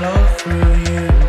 flow through you.